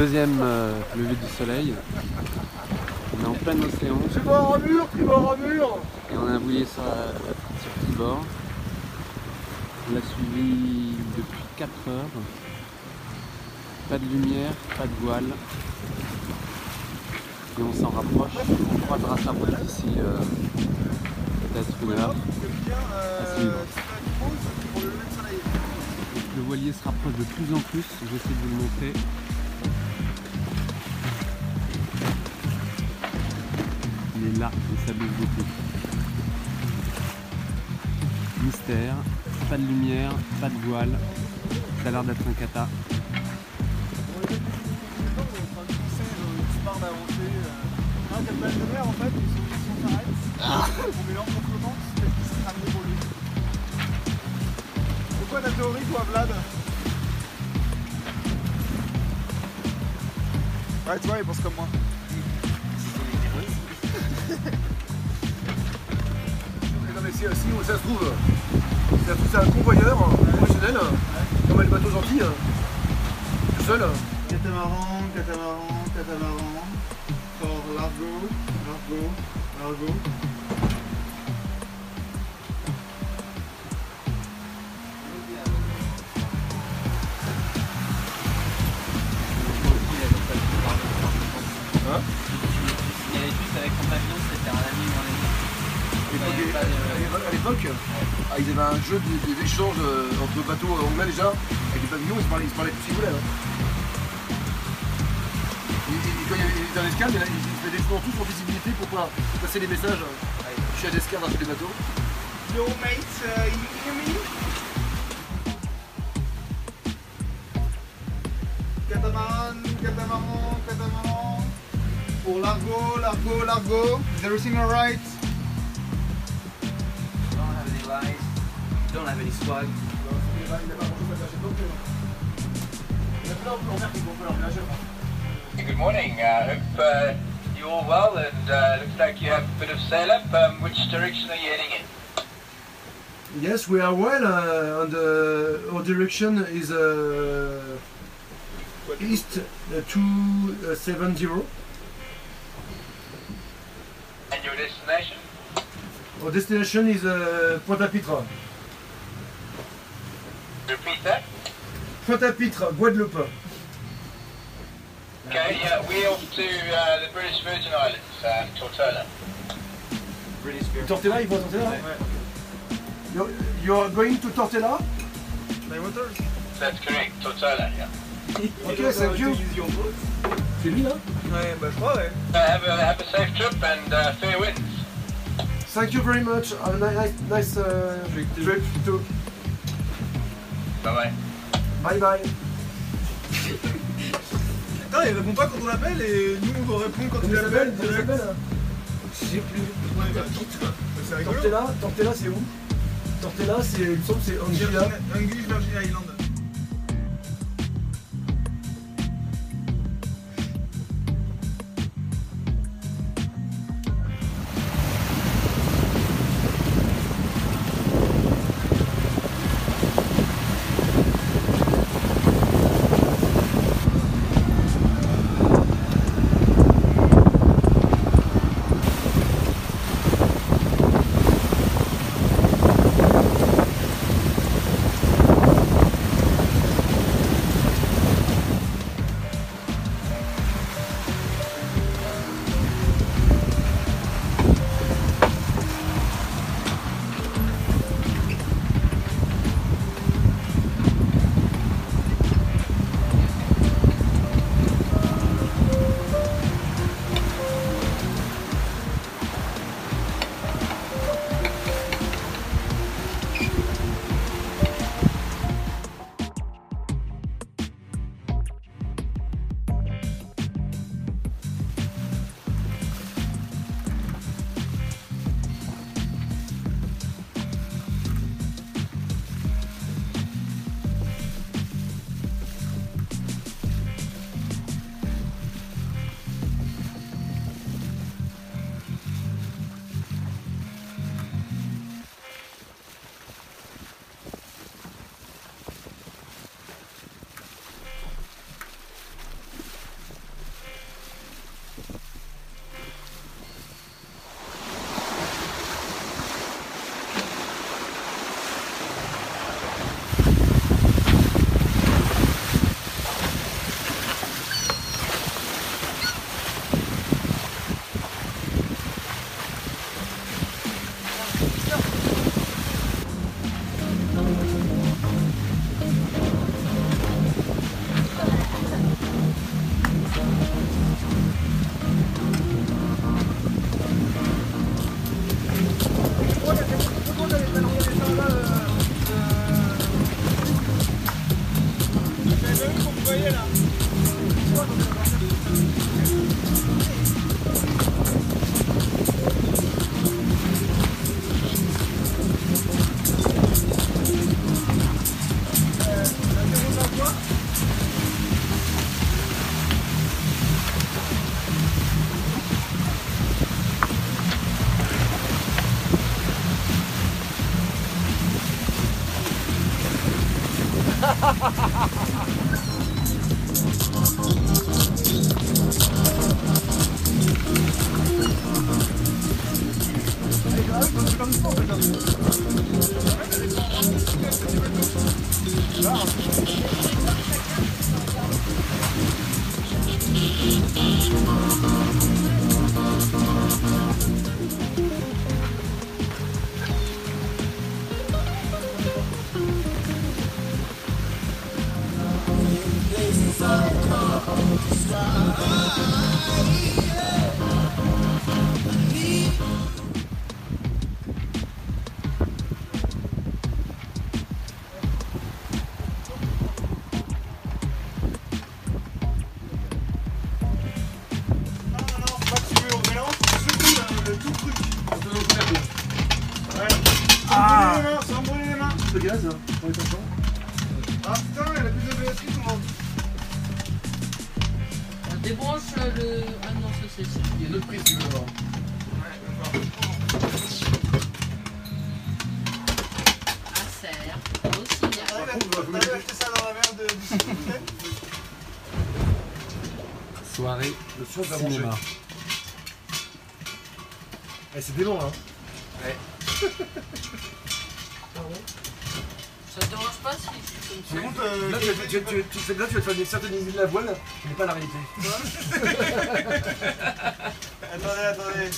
Deuxième euh, lever du soleil. On est en plein océan Tribord à mur, tribord à mur et on a bouillé sur, la- sur tribord. On l'a suivi depuis 4 heures. Pas de lumière, pas de voile. Et on s'en rapproche. On croisera sa route d'ici euh, peut-être une heure. Le voilier se rapproche de plus en plus, j'essaie de vous le montrer. Là ça bouge beaucoup. Mystère, pas de lumière, pas de voile. Ça a l'air d'être un sont s'arrête. On c'est pour lui. Ta théorie toi Vlad Ouais tu vois il pense comme moi. Non mais ça se trouve, ça se trouve, c'est un convoyeur professionnel, comme les bateaux gentils, tout seul. Catamaran, catamaran, catamaran. For Largo, Largo, Largo. Avec pavillon, c'était un ami ou un ami. À l'époque, ah, ils avaient un jeu de- de- d'échange euh, entre bateaux anglais déjà, avec des pavillons, ils se parlaient, ils se parlaient tout ce qu'ils voulaient. hein. Quand il y avait des escales, ils faisaient des tout en visibilité pour pas passer les messages. Je suis à l'escale dans tous les bateaux. Yo mate, uh, you hear me? Catamaran, catamaran, catamaran. Pour Largo, Largo, Largo. Is everything alright? Don't have any lights, don't have any swag. Good morning. I hope uh, you're all well and uh, looks like you have a bit of sail up. Um, which direction are you heading in? Yes, we are well, uh, and uh, our direction is uh, east uh, 270. Destination? Our destination is uh, Pointe-à-Pitre. Repeat that. Pointe-à-Pitre, Guadeloupe. Okay, yeah, we're off to uh, the British Virgin Islands, um, Tortola. Tortella, il faut à Tortella You're, you're going to Tortella My? That's correct, Tortola, yeah. Ok, thank you. C'est lui là Ouais, bah je crois, ouais. Uh, have, a, have a safe trip and uh, fair winds. Thank you very much. Have a ni- nice, nice uh, trip too. Bye bye. Bye bye. Putain, il répond pas quand on l'appelle et nous on doit répondre quand il l'appelle. direct. Je sais plus. Ouais, bah, C'est. Tortella, Tortella c'est où? Tortella c'est, il me semble que c'est Anguilla. English Virgin Island. ha ha ha gaz, hein, pour les enfants. Ah putain, il a plus de batterie tout le monde. On débranche le. Ah non, ça c'est ça. Il y a une autre prise, tu veux voir. Un cerf. Au signal. T'arrives à t'arrives à acheter ça dans la merde de- du supermarché Soirée Le soir, manger. cinéma. Eh, c'est dément, hein. Ça te dérange pas si je suis Par comme contre, euh, Là, tu, vas- tu, tu, tu, fais- là, tu vas te faire une certaine idée de la voile, mais pas la réalité. attendez, attendez.